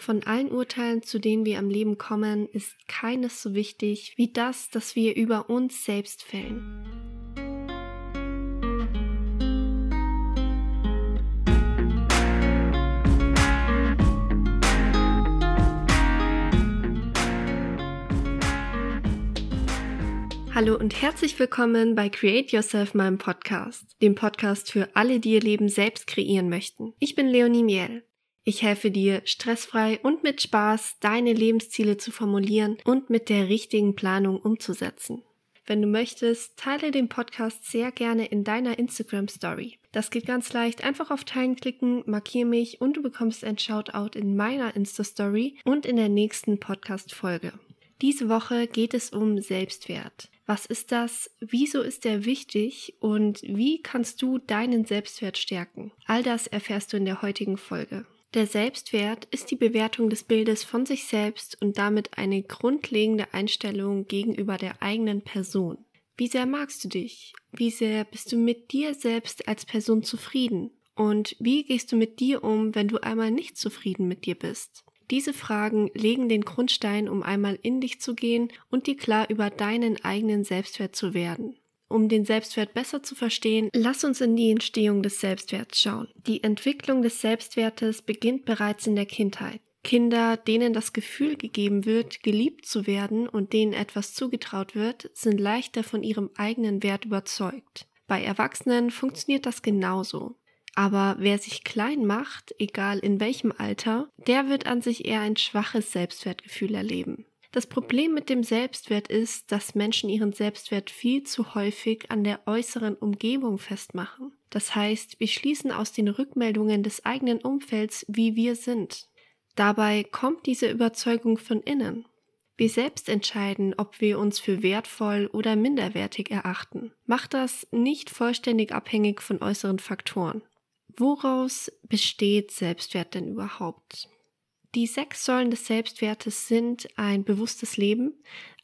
Von allen Urteilen, zu denen wir am Leben kommen, ist keines so wichtig wie das, das wir über uns selbst fällen. Hallo und herzlich willkommen bei Create Yourself, meinem Podcast, dem Podcast für alle, die ihr Leben selbst kreieren möchten. Ich bin Leonie Miel. Ich helfe dir, stressfrei und mit Spaß deine Lebensziele zu formulieren und mit der richtigen Planung umzusetzen. Wenn du möchtest, teile den Podcast sehr gerne in deiner Instagram Story. Das geht ganz leicht. Einfach auf Teilen klicken, markiere mich und du bekommst ein Shoutout in meiner Insta Story und in der nächsten Podcast Folge. Diese Woche geht es um Selbstwert. Was ist das? Wieso ist er wichtig? Und wie kannst du deinen Selbstwert stärken? All das erfährst du in der heutigen Folge. Der Selbstwert ist die Bewertung des Bildes von sich selbst und damit eine grundlegende Einstellung gegenüber der eigenen Person. Wie sehr magst du dich? Wie sehr bist du mit dir selbst als Person zufrieden? Und wie gehst du mit dir um, wenn du einmal nicht zufrieden mit dir bist? Diese Fragen legen den Grundstein, um einmal in dich zu gehen und dir klar über deinen eigenen Selbstwert zu werden. Um den Selbstwert besser zu verstehen, lass uns in die Entstehung des Selbstwerts schauen. Die Entwicklung des Selbstwertes beginnt bereits in der Kindheit. Kinder, denen das Gefühl gegeben wird, geliebt zu werden und denen etwas zugetraut wird, sind leichter von ihrem eigenen Wert überzeugt. Bei Erwachsenen funktioniert das genauso. Aber wer sich klein macht, egal in welchem Alter, der wird an sich eher ein schwaches Selbstwertgefühl erleben. Das Problem mit dem Selbstwert ist, dass Menschen ihren Selbstwert viel zu häufig an der äußeren Umgebung festmachen. Das heißt, wir schließen aus den Rückmeldungen des eigenen Umfelds, wie wir sind. Dabei kommt diese Überzeugung von innen. Wir selbst entscheiden, ob wir uns für wertvoll oder minderwertig erachten. Macht das nicht vollständig abhängig von äußeren Faktoren. Woraus besteht Selbstwert denn überhaupt? Die sechs Säulen des Selbstwertes sind ein bewusstes Leben,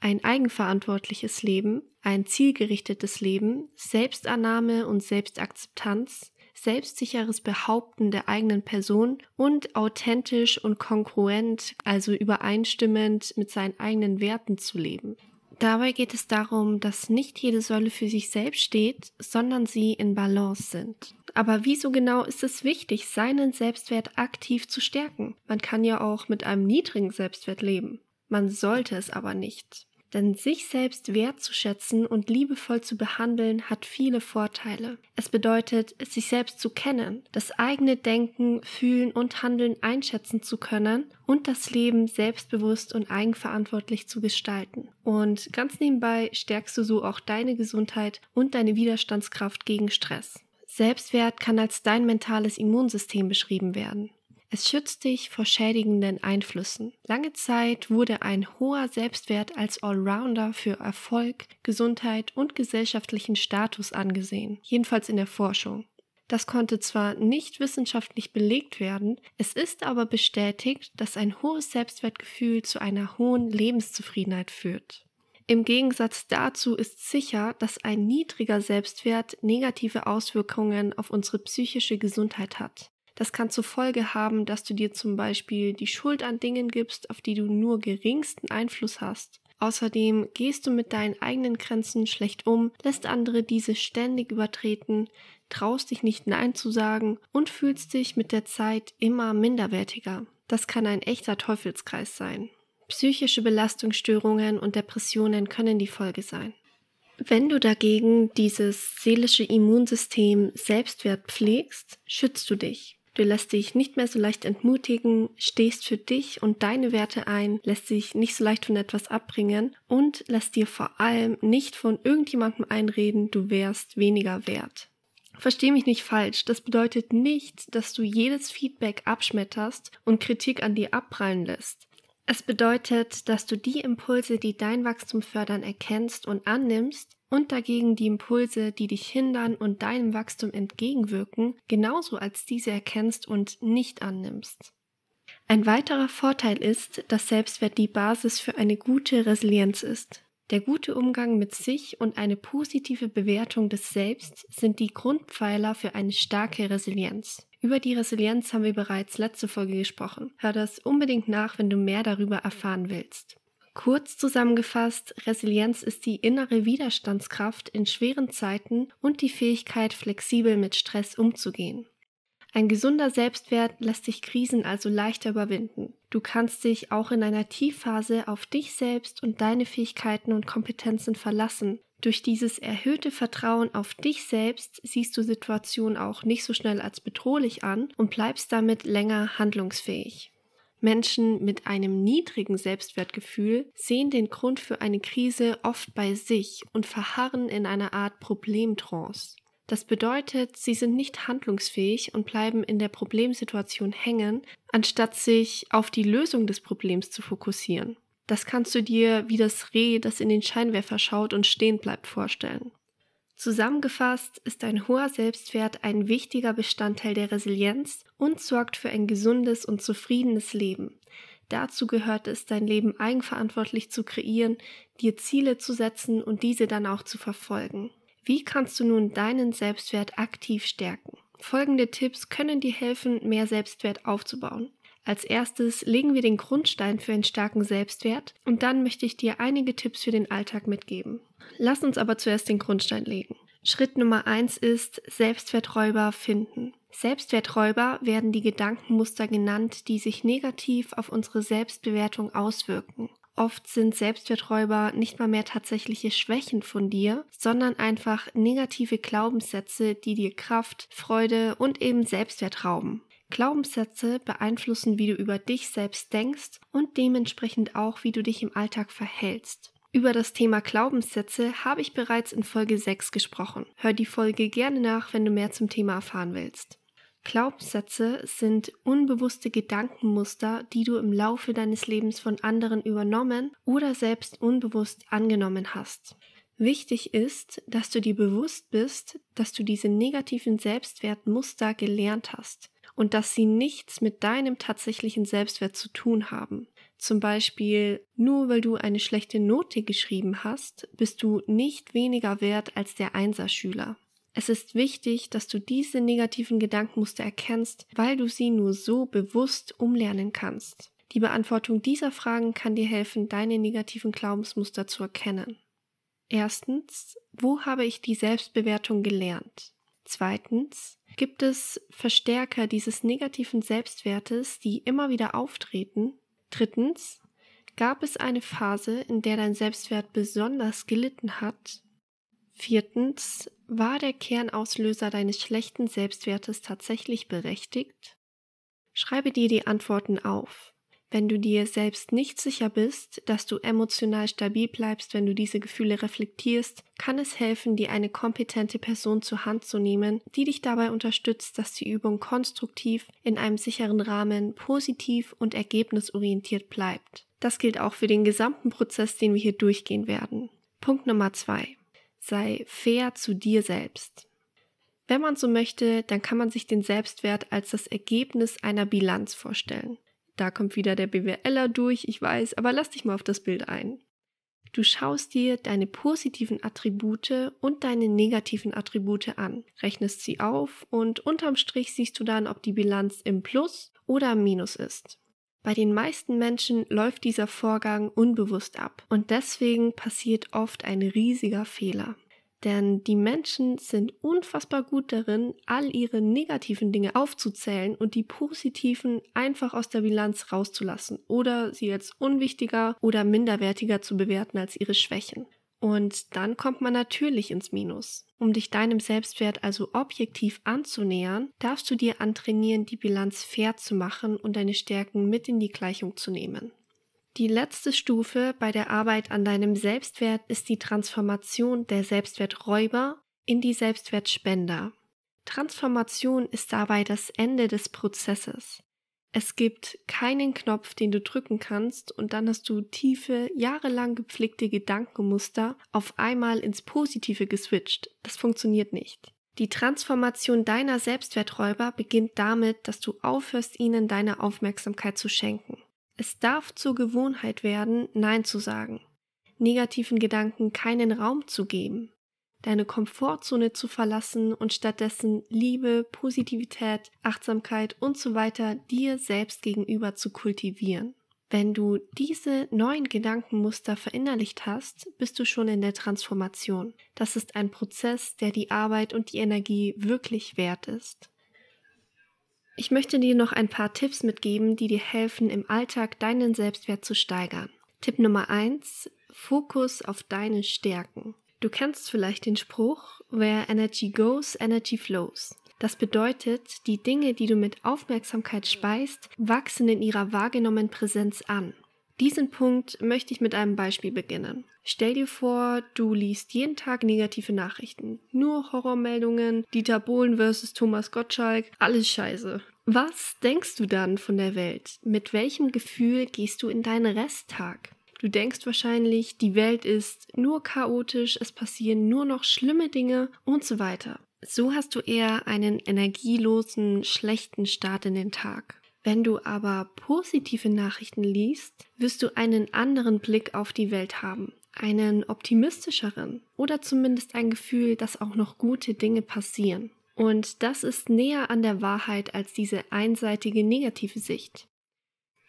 ein eigenverantwortliches Leben, ein zielgerichtetes Leben, Selbstannahme und Selbstakzeptanz, selbstsicheres Behaupten der eigenen Person und authentisch und kongruent, also übereinstimmend mit seinen eigenen Werten zu leben. Dabei geht es darum, dass nicht jede Säule für sich selbst steht, sondern sie in Balance sind. Aber wieso genau ist es wichtig, seinen Selbstwert aktiv zu stärken? Man kann ja auch mit einem niedrigen Selbstwert leben. Man sollte es aber nicht. Denn sich selbst wertzuschätzen und liebevoll zu behandeln hat viele Vorteile. Es bedeutet, sich selbst zu kennen, das eigene Denken, Fühlen und Handeln einschätzen zu können und das Leben selbstbewusst und eigenverantwortlich zu gestalten. Und ganz nebenbei stärkst du so auch deine Gesundheit und deine Widerstandskraft gegen Stress. Selbstwert kann als dein mentales Immunsystem beschrieben werden. Es schützt dich vor schädigenden Einflüssen. Lange Zeit wurde ein hoher Selbstwert als Allrounder für Erfolg, Gesundheit und gesellschaftlichen Status angesehen, jedenfalls in der Forschung. Das konnte zwar nicht wissenschaftlich belegt werden, es ist aber bestätigt, dass ein hohes Selbstwertgefühl zu einer hohen Lebenszufriedenheit führt. Im Gegensatz dazu ist sicher, dass ein niedriger Selbstwert negative Auswirkungen auf unsere psychische Gesundheit hat. Das kann zur Folge haben, dass du dir zum Beispiel die Schuld an Dingen gibst, auf die du nur geringsten Einfluss hast. Außerdem gehst du mit deinen eigenen Grenzen schlecht um, lässt andere diese ständig übertreten, traust dich nicht Nein zu sagen und fühlst dich mit der Zeit immer minderwertiger. Das kann ein echter Teufelskreis sein. Psychische Belastungsstörungen und Depressionen können die Folge sein. Wenn du dagegen dieses seelische Immunsystem Selbstwert pflegst, schützt du dich. Du lässt dich nicht mehr so leicht entmutigen, stehst für dich und deine Werte ein, lässt dich nicht so leicht von etwas abbringen und lässt dir vor allem nicht von irgendjemandem einreden, du wärst weniger wert. Versteh mich nicht falsch, das bedeutet nicht, dass du jedes Feedback abschmetterst und Kritik an dir abprallen lässt. Es bedeutet, dass du die Impulse, die dein Wachstum fördern, erkennst und annimmst und dagegen die Impulse, die dich hindern und deinem Wachstum entgegenwirken, genauso als diese erkennst und nicht annimmst. Ein weiterer Vorteil ist, dass Selbstwert die Basis für eine gute Resilienz ist. Der gute Umgang mit sich und eine positive Bewertung des Selbst sind die Grundpfeiler für eine starke Resilienz. Über die Resilienz haben wir bereits letzte Folge gesprochen. Hör das unbedingt nach, wenn du mehr darüber erfahren willst. Kurz zusammengefasst, Resilienz ist die innere Widerstandskraft in schweren Zeiten und die Fähigkeit, flexibel mit Stress umzugehen. Ein gesunder Selbstwert lässt sich Krisen also leichter überwinden. Du kannst dich auch in einer Tiefphase auf dich selbst und deine Fähigkeiten und Kompetenzen verlassen. Durch dieses erhöhte Vertrauen auf dich selbst siehst du Situationen auch nicht so schnell als bedrohlich an und bleibst damit länger handlungsfähig. Menschen mit einem niedrigen Selbstwertgefühl sehen den Grund für eine Krise oft bei sich und verharren in einer Art Problemtrance. Das bedeutet, sie sind nicht handlungsfähig und bleiben in der Problemsituation hängen, anstatt sich auf die Lösung des Problems zu fokussieren. Das kannst du dir wie das Reh, das in den Scheinwerfer schaut und stehen bleibt, vorstellen. Zusammengefasst ist ein hoher Selbstwert ein wichtiger Bestandteil der Resilienz und sorgt für ein gesundes und zufriedenes Leben. Dazu gehört es, dein Leben eigenverantwortlich zu kreieren, dir Ziele zu setzen und diese dann auch zu verfolgen. Wie kannst du nun deinen Selbstwert aktiv stärken? Folgende Tipps können dir helfen, mehr Selbstwert aufzubauen. Als erstes legen wir den Grundstein für einen starken Selbstwert und dann möchte ich dir einige Tipps für den Alltag mitgeben. Lass uns aber zuerst den Grundstein legen. Schritt Nummer eins ist Selbstwerträuber finden. Selbstwerträuber werden die Gedankenmuster genannt, die sich negativ auf unsere Selbstbewertung auswirken. Oft sind Selbstwerträuber nicht mal mehr tatsächliche Schwächen von dir, sondern einfach negative Glaubenssätze, die dir Kraft, Freude und eben Selbstwert rauben. Glaubenssätze beeinflussen, wie du über dich selbst denkst und dementsprechend auch, wie du dich im Alltag verhältst. Über das Thema Glaubenssätze habe ich bereits in Folge 6 gesprochen. Hör die Folge gerne nach, wenn du mehr zum Thema erfahren willst. Glaubenssätze sind unbewusste Gedankenmuster, die du im Laufe deines Lebens von anderen übernommen oder selbst unbewusst angenommen hast. Wichtig ist, dass du dir bewusst bist, dass du diese negativen Selbstwertmuster gelernt hast und dass sie nichts mit deinem tatsächlichen Selbstwert zu tun haben. Zum Beispiel, nur weil du eine schlechte Note geschrieben hast, bist du nicht weniger wert als der Einserschüler. Es ist wichtig, dass du diese negativen Gedankenmuster erkennst, weil du sie nur so bewusst umlernen kannst. Die Beantwortung dieser Fragen kann dir helfen, deine negativen Glaubensmuster zu erkennen. Erstens, wo habe ich die Selbstbewertung gelernt? Zweitens, gibt es Verstärker dieses negativen Selbstwertes, die immer wieder auftreten? Drittens, gab es eine Phase, in der dein Selbstwert besonders gelitten hat? Viertens, war der Kernauslöser deines schlechten Selbstwertes tatsächlich berechtigt? Schreibe dir die Antworten auf. Wenn du dir selbst nicht sicher bist, dass du emotional stabil bleibst, wenn du diese Gefühle reflektierst, kann es helfen, dir eine kompetente Person zur Hand zu nehmen, die dich dabei unterstützt, dass die Übung konstruktiv, in einem sicheren Rahmen, positiv und ergebnisorientiert bleibt. Das gilt auch für den gesamten Prozess, den wir hier durchgehen werden. Punkt Nummer zwei sei fair zu dir selbst. Wenn man so möchte, dann kann man sich den Selbstwert als das Ergebnis einer Bilanz vorstellen. Da kommt wieder der BWLer durch, ich weiß, aber lass dich mal auf das Bild ein. Du schaust dir deine positiven Attribute und deine negativen Attribute an, rechnest sie auf und unterm Strich siehst du dann, ob die Bilanz im Plus oder im Minus ist. Bei den meisten Menschen läuft dieser Vorgang unbewusst ab und deswegen passiert oft ein riesiger Fehler. Denn die Menschen sind unfassbar gut darin, all ihre negativen Dinge aufzuzählen und die positiven einfach aus der Bilanz rauszulassen oder sie als unwichtiger oder minderwertiger zu bewerten als ihre Schwächen. Und dann kommt man natürlich ins Minus. Um dich deinem Selbstwert also objektiv anzunähern, darfst du dir antrainieren, die Bilanz fair zu machen und deine Stärken mit in die Gleichung zu nehmen. Die letzte Stufe bei der Arbeit an deinem Selbstwert ist die Transformation der Selbstwerträuber in die Selbstwertspender. Transformation ist dabei das Ende des Prozesses. Es gibt keinen Knopf, den du drücken kannst und dann hast du tiefe, jahrelang gepflegte Gedankenmuster auf einmal ins Positive geswitcht. Das funktioniert nicht. Die Transformation deiner Selbstwerträuber beginnt damit, dass du aufhörst, ihnen deine Aufmerksamkeit zu schenken. Es darf zur Gewohnheit werden, Nein zu sagen, negativen Gedanken keinen Raum zu geben. deine Komfortzone zu verlassen und stattdessen Liebe, Positivität, Achtsamkeit und so weiter dir selbst gegenüber zu kultivieren. Wenn du diese neuen Gedankenmuster verinnerlicht hast, bist du schon in der Transformation. Das ist ein Prozess, der die Arbeit und die Energie wirklich wert ist. Ich möchte dir noch ein paar Tipps mitgeben, die dir helfen, im Alltag deinen Selbstwert zu steigern. Tipp Nummer eins: Fokus auf deine Stärken. Du kennst vielleicht den Spruch, where energy goes, energy flows. Das bedeutet, die Dinge, die du mit Aufmerksamkeit speist, wachsen in ihrer wahrgenommenen Präsenz an. Diesen Punkt möchte ich mit einem Beispiel beginnen. Stell dir vor, du liest jeden Tag negative Nachrichten. Nur Horrormeldungen, Dieter Bohlen versus Thomas Gottschalk, alles scheiße. Was denkst du dann von der Welt? Mit welchem Gefühl gehst du in deinen Resttag? Du denkst wahrscheinlich, die Welt ist nur chaotisch, es passieren nur noch schlimme Dinge und so weiter. So hast du eher einen energielosen, schlechten Start in den Tag. Wenn du aber positive Nachrichten liest, wirst du einen anderen Blick auf die Welt haben, einen optimistischeren oder zumindest ein Gefühl, dass auch noch gute Dinge passieren. Und das ist näher an der Wahrheit als diese einseitige negative Sicht.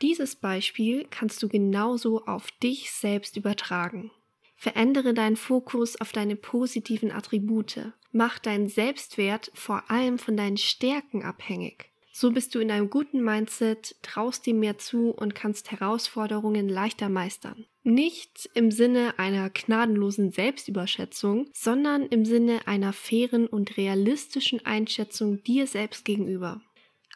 Dieses Beispiel kannst du genauso auf dich selbst übertragen. Verändere deinen Fokus auf deine positiven Attribute. Mach deinen Selbstwert vor allem von deinen Stärken abhängig. So bist du in einem guten Mindset, traust dir mehr zu und kannst Herausforderungen leichter meistern. Nicht im Sinne einer gnadenlosen Selbstüberschätzung, sondern im Sinne einer fairen und realistischen Einschätzung dir selbst gegenüber.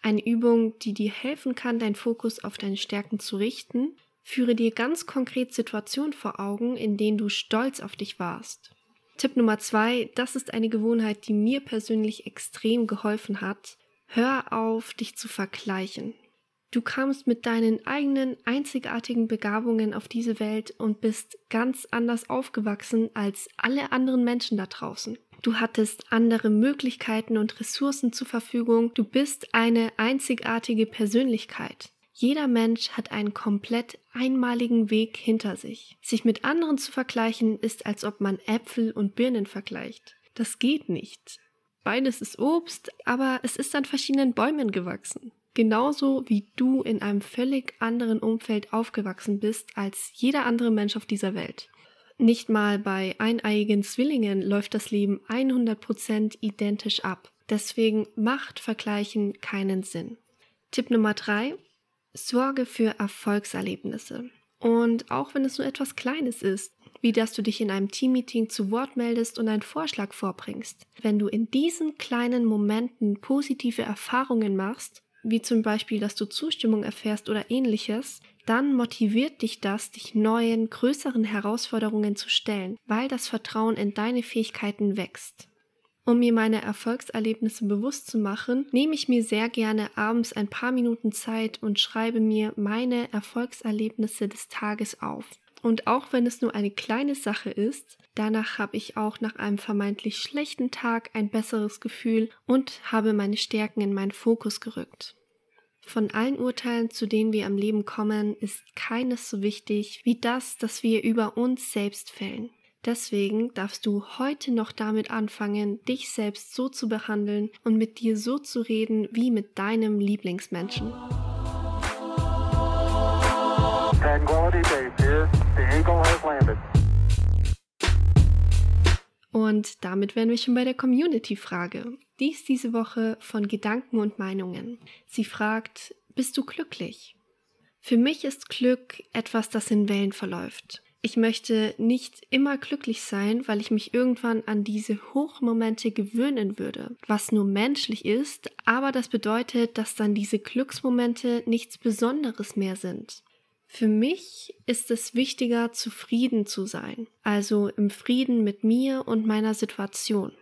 Eine Übung, die dir helfen kann, deinen Fokus auf deine Stärken zu richten. Führe dir ganz konkret Situationen vor Augen, in denen du stolz auf dich warst. Tipp Nummer zwei, das ist eine Gewohnheit, die mir persönlich extrem geholfen hat. Hör auf, dich zu vergleichen. Du kamst mit deinen eigenen einzigartigen Begabungen auf diese Welt und bist ganz anders aufgewachsen als alle anderen Menschen da draußen. Du hattest andere Möglichkeiten und Ressourcen zur Verfügung. Du bist eine einzigartige Persönlichkeit. Jeder Mensch hat einen komplett einmaligen Weg hinter sich. Sich mit anderen zu vergleichen, ist, als ob man Äpfel und Birnen vergleicht. Das geht nicht. Beides ist Obst, aber es ist an verschiedenen Bäumen gewachsen. Genauso wie du in einem völlig anderen Umfeld aufgewachsen bist als jeder andere Mensch auf dieser Welt. Nicht mal bei eineiigen Zwillingen läuft das Leben 100% identisch ab. Deswegen macht Vergleichen keinen Sinn. Tipp Nummer 3. Sorge für Erfolgserlebnisse. Und auch wenn es nur etwas Kleines ist, wie dass du dich in einem Teammeeting zu Wort meldest und einen Vorschlag vorbringst. Wenn du in diesen kleinen Momenten positive Erfahrungen machst, wie zum Beispiel, dass du Zustimmung erfährst oder ähnliches, dann motiviert dich das, dich neuen, größeren Herausforderungen zu stellen, weil das Vertrauen in deine Fähigkeiten wächst. Um mir meine Erfolgserlebnisse bewusst zu machen, nehme ich mir sehr gerne abends ein paar Minuten Zeit und schreibe mir meine Erfolgserlebnisse des Tages auf. Und auch wenn es nur eine kleine Sache ist, danach habe ich auch nach einem vermeintlich schlechten Tag ein besseres Gefühl und habe meine Stärken in meinen Fokus gerückt. Von allen Urteilen, zu denen wir am Leben kommen, ist keines so wichtig wie das, das wir über uns selbst fällen. Deswegen darfst du heute noch damit anfangen, dich selbst so zu behandeln und mit dir so zu reden wie mit deinem Lieblingsmenschen. Und damit wären wir schon bei der Community-Frage. Die ist diese Woche von Gedanken und Meinungen. Sie fragt, bist du glücklich? Für mich ist Glück etwas, das in Wellen verläuft. Ich möchte nicht immer glücklich sein, weil ich mich irgendwann an diese Hochmomente gewöhnen würde, was nur menschlich ist, aber das bedeutet, dass dann diese Glücksmomente nichts Besonderes mehr sind. Für mich ist es wichtiger, zufrieden zu sein, also im Frieden mit mir und meiner Situation.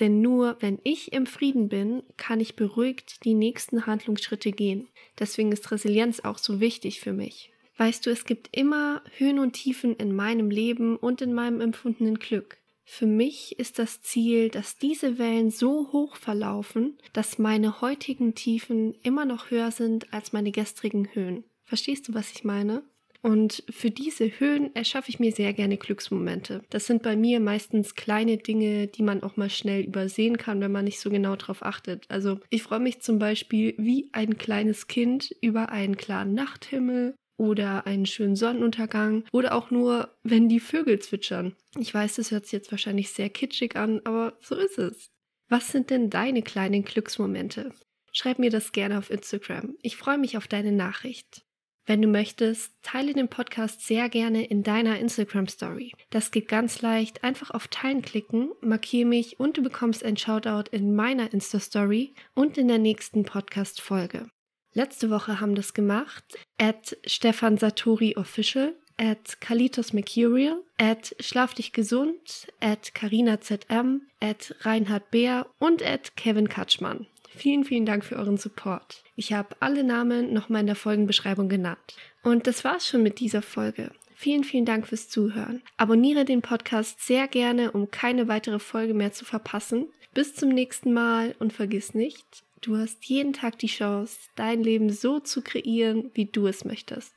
Denn nur wenn ich im Frieden bin, kann ich beruhigt die nächsten Handlungsschritte gehen. Deswegen ist Resilienz auch so wichtig für mich. Weißt du, es gibt immer Höhen und Tiefen in meinem Leben und in meinem empfundenen Glück. Für mich ist das Ziel, dass diese Wellen so hoch verlaufen, dass meine heutigen Tiefen immer noch höher sind als meine gestrigen Höhen. Verstehst du, was ich meine? Und für diese Höhen erschaffe ich mir sehr gerne Glücksmomente. Das sind bei mir meistens kleine Dinge, die man auch mal schnell übersehen kann, wenn man nicht so genau darauf achtet. Also ich freue mich zum Beispiel wie ein kleines Kind über einen klaren Nachthimmel oder einen schönen Sonnenuntergang oder auch nur, wenn die Vögel zwitschern. Ich weiß, das hört sich jetzt wahrscheinlich sehr kitschig an, aber so ist es. Was sind denn deine kleinen Glücksmomente? Schreib mir das gerne auf Instagram. Ich freue mich auf deine Nachricht. Wenn du möchtest, teile den Podcast sehr gerne in deiner Instagram Story. Das geht ganz leicht. Einfach auf Teilen klicken, markiere mich und du bekommst ein Shoutout in meiner Insta Story und in der nächsten Podcast Folge. Letzte Woche haben das gemacht at Stefan Satori Official, at Kalitos Mercurial, at Schlaf dich gesund, at Carina ZM, at Reinhard Bär und at Kevin Katschmann. Vielen, vielen Dank für euren Support. Ich habe alle Namen nochmal in der Folgenbeschreibung genannt. Und das war's schon mit dieser Folge. Vielen, vielen Dank fürs Zuhören. Abonniere den Podcast sehr gerne, um keine weitere Folge mehr zu verpassen. Bis zum nächsten Mal und vergiss nicht, du hast jeden Tag die Chance, dein Leben so zu kreieren, wie du es möchtest.